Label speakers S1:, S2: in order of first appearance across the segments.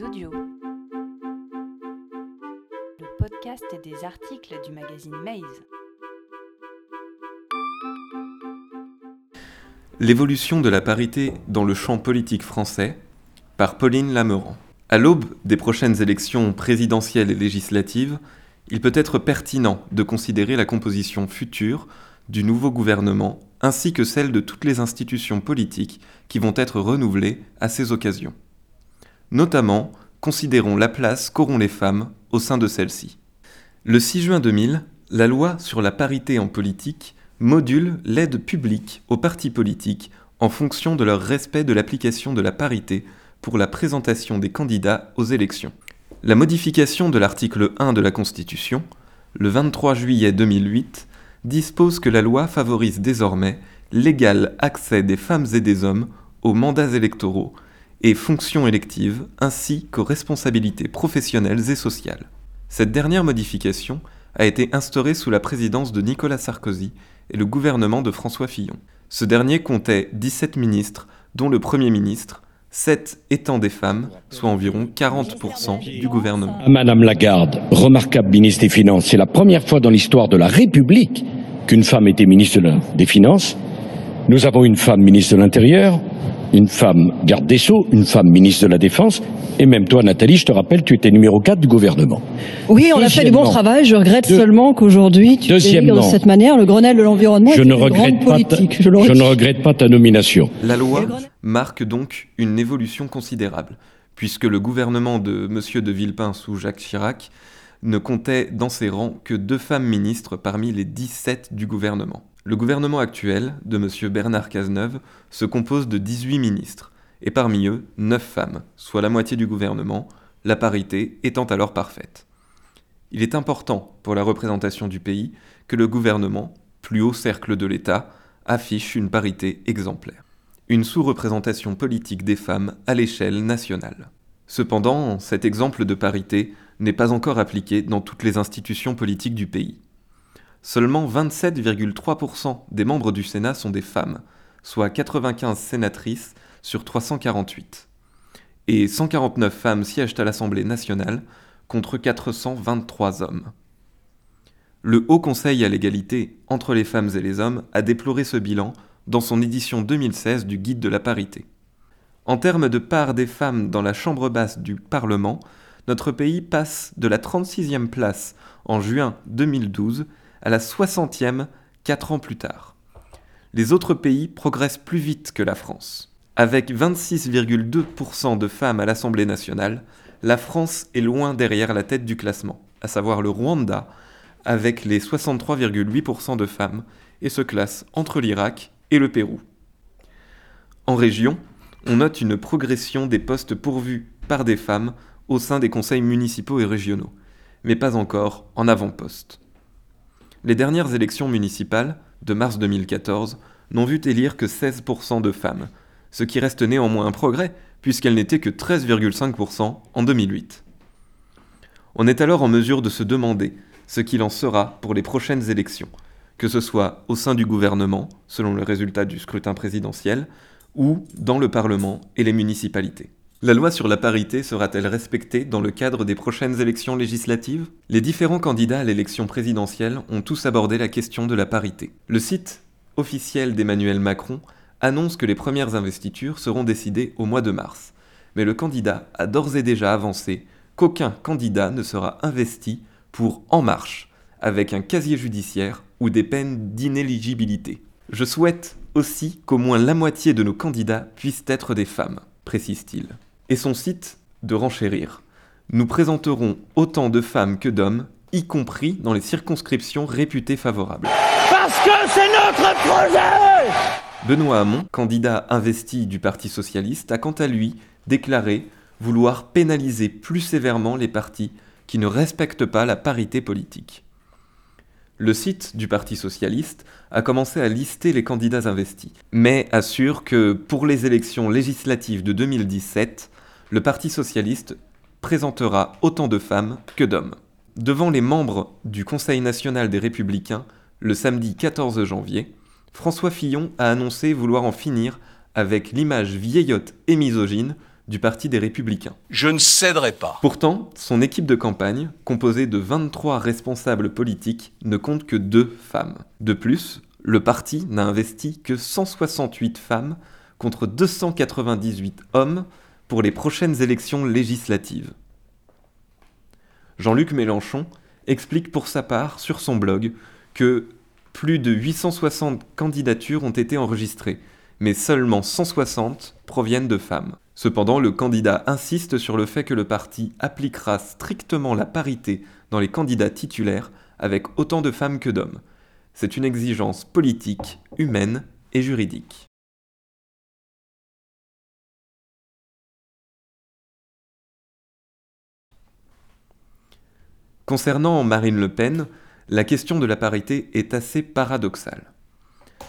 S1: Le podcast des articles du magazine Maze.
S2: L'évolution de la parité dans le champ politique français par Pauline Lameran. À l'aube des prochaines élections présidentielles et législatives, il peut être pertinent de considérer la composition future du nouveau gouvernement ainsi que celle de toutes les institutions politiques qui vont être renouvelées à ces occasions. Notamment, considérons la place qu'auront les femmes au sein de celle-ci. Le 6 juin 2000, la loi sur la parité en politique module l'aide publique aux partis politiques en fonction de leur respect de l'application de la parité pour la présentation des candidats aux élections. La modification de l'article 1 de la Constitution, le 23 juillet 2008, dispose que la loi favorise désormais l'égal accès des femmes et des hommes aux mandats électoraux et fonctions électives ainsi qu'aux responsabilités professionnelles et sociales. Cette dernière modification a été instaurée sous la présidence de Nicolas Sarkozy et le gouvernement de François Fillon. Ce dernier comptait 17 ministres, dont le Premier ministre, 7 étant des femmes, soit environ 40% du gouvernement.
S3: Madame Lagarde, remarquable ministre des Finances, c'est la première fois dans l'histoire de la République qu'une femme était ministre des Finances. Nous avons une femme ministre de l'Intérieur, une femme garde des Sceaux, une femme ministre de la Défense, et même toi, Nathalie, je te rappelle, tu étais numéro 4 du gouvernement.
S4: Oui, on a fait du bon travail. Je regrette seulement qu'aujourd'hui, tu délivres de cette manière le Grenelle de l'environnement.
S3: Je, ne regrette, pas ta, je, je ne regrette pas ta nomination.
S2: La loi marque donc une évolution considérable, puisque le gouvernement de M. de Villepin sous Jacques Chirac ne comptait dans ses rangs que deux femmes ministres parmi les 17 du gouvernement. Le gouvernement actuel, de M. Bernard Cazeneuve, se compose de 18 ministres, et parmi eux, 9 femmes, soit la moitié du gouvernement, la parité étant alors parfaite. Il est important pour la représentation du pays que le gouvernement, plus haut cercle de l'État, affiche une parité exemplaire. Une sous-représentation politique des femmes à l'échelle nationale. Cependant, cet exemple de parité n'est pas encore appliqué dans toutes les institutions politiques du pays. Seulement 27,3% des membres du Sénat sont des femmes, soit 95 sénatrices sur 348. Et 149 femmes siègent à l'Assemblée nationale contre 423 hommes. Le Haut Conseil à l'égalité entre les femmes et les hommes a déploré ce bilan dans son édition 2016 du Guide de la parité. En termes de part des femmes dans la Chambre basse du Parlement, notre pays passe de la 36e place en juin 2012 à la 60e 4 ans plus tard. Les autres pays progressent plus vite que la France. Avec 26,2% de femmes à l'Assemblée nationale, la France est loin derrière la tête du classement, à savoir le Rwanda, avec les 63,8% de femmes, et se classe entre l'Irak et le Pérou. En région, on note une progression des postes pourvus par des femmes au sein des conseils municipaux et régionaux, mais pas encore en avant-poste. Les dernières élections municipales, de mars 2014, n'ont vu élire que 16% de femmes, ce qui reste néanmoins un progrès, puisqu'elles n'étaient que 13,5% en 2008. On est alors en mesure de se demander ce qu'il en sera pour les prochaines élections, que ce soit au sein du gouvernement, selon le résultat du scrutin présidentiel, ou dans le Parlement et les municipalités. La loi sur la parité sera-t-elle respectée dans le cadre des prochaines élections législatives? Les différents candidats à l'élection présidentielle ont tous abordé la question de la parité. Le site officiel d'Emmanuel Macron annonce que les premières investitures seront décidées au mois de mars. Mais le candidat a d'ores et déjà avancé qu'aucun candidat ne sera investi pour En Marche, avec un casier judiciaire ou des peines d'inéligibilité. Je souhaite aussi qu'au moins la moitié de nos candidats puissent être des femmes, précise-t-il et son site de renchérir. Nous présenterons autant de femmes que d'hommes, y compris dans les circonscriptions réputées favorables.
S5: Parce que c'est notre projet
S2: Benoît Hamon, candidat investi du Parti socialiste, a quant à lui déclaré vouloir pénaliser plus sévèrement les partis qui ne respectent pas la parité politique. Le site du Parti socialiste a commencé à lister les candidats investis, mais assure que pour les élections législatives de 2017, le Parti socialiste présentera autant de femmes que d'hommes. Devant les membres du Conseil national des républicains, le samedi 14 janvier, François Fillon a annoncé vouloir en finir avec l'image vieillotte et misogyne du Parti des Républicains.
S6: Je ne céderai pas.
S2: Pourtant, son équipe de campagne, composée de 23 responsables politiques, ne compte que deux femmes. De plus, le parti n'a investi que 168 femmes contre 298 hommes pour les prochaines élections législatives. Jean-Luc Mélenchon explique pour sa part sur son blog que plus de 860 candidatures ont été enregistrées, mais seulement 160 proviennent de femmes. Cependant, le candidat insiste sur le fait que le parti appliquera strictement la parité dans les candidats titulaires avec autant de femmes que d'hommes. C'est une exigence politique, humaine et juridique. Concernant Marine Le Pen, la question de la parité est assez paradoxale.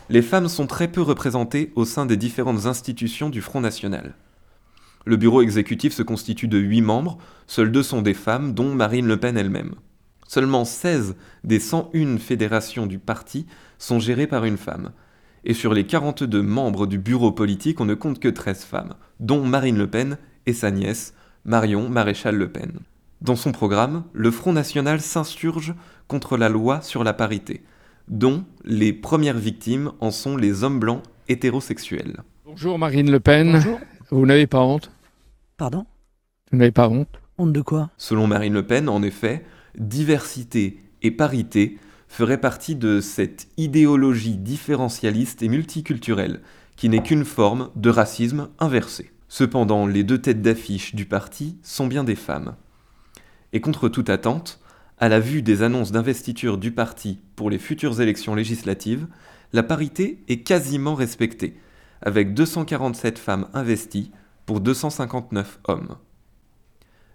S2: Les femmes sont très peu représentées au sein des différentes institutions du Front National. Le bureau exécutif se constitue de 8 membres, seuls deux sont des femmes, dont Marine Le Pen elle-même. Seulement 16 des 101 fédérations du parti sont gérées par une femme. Et sur les 42 membres du bureau politique, on ne compte que 13 femmes, dont Marine Le Pen et sa nièce, Marion Maréchal Le Pen. Dans son programme, le Front National s'insurge contre la loi sur la parité, dont les premières victimes en sont les hommes blancs hétérosexuels.
S7: Bonjour Marine Le Pen.
S8: Bonjour.
S7: Vous n'avez pas honte?
S8: Pardon?
S7: Vous n'avez pas honte?
S8: Honte de quoi?
S2: Selon Marine Le Pen, en effet, diversité et parité feraient partie de cette idéologie différentialiste et multiculturelle, qui n'est qu'une forme de racisme inversé. Cependant, les deux têtes d'affiche du parti sont bien des femmes. Et contre toute attente, à la vue des annonces d'investiture du parti pour les futures élections législatives, la parité est quasiment respectée, avec 247 femmes investies pour 259 hommes.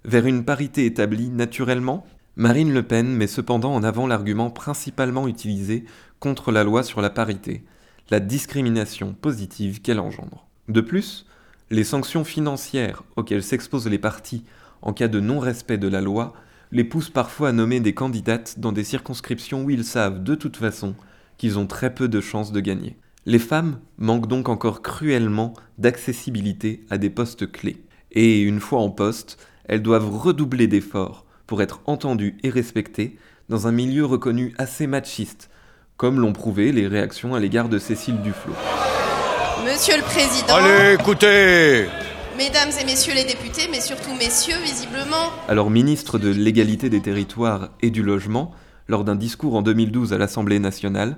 S2: Vers une parité établie naturellement, Marine Le Pen met cependant en avant l'argument principalement utilisé contre la loi sur la parité, la discrimination positive qu'elle engendre. De plus, les sanctions financières auxquelles s'exposent les partis en cas de non-respect de la loi, les poussent parfois à nommer des candidates dans des circonscriptions où ils savent de toute façon qu'ils ont très peu de chances de gagner. Les femmes manquent donc encore cruellement d'accessibilité à des postes clés. Et une fois en poste, elles doivent redoubler d'efforts pour être entendues et respectées dans un milieu reconnu assez machiste, comme l'ont prouvé les réactions à l'égard de Cécile Duflot.
S9: Monsieur le Président.
S6: Allez, écoutez
S9: Mesdames et messieurs les députés, mais surtout messieurs, visiblement.
S2: Alors ministre de l'égalité des territoires et du logement, lors d'un discours en 2012 à l'Assemblée nationale,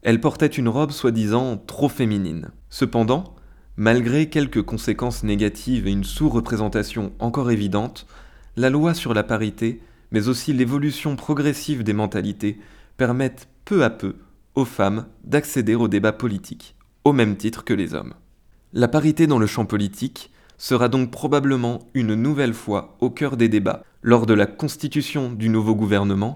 S2: elle portait une robe soi-disant trop féminine. Cependant, malgré quelques conséquences négatives et une sous-représentation encore évidente, la loi sur la parité, mais aussi l'évolution progressive des mentalités, permettent peu à peu aux femmes d'accéder au débat politique, au même titre que les hommes. La parité dans le champ politique sera donc probablement une nouvelle fois au cœur des débats lors de la constitution du nouveau gouvernement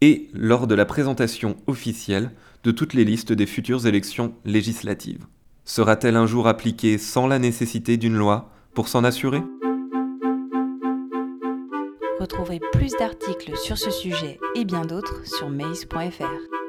S2: et lors de la présentation officielle de toutes les listes des futures élections législatives. Sera-t-elle un jour appliquée sans la nécessité d'une loi pour s'en assurer?
S1: Retrouvez plus d'articles sur ce sujet et bien d'autres sur maze.fr.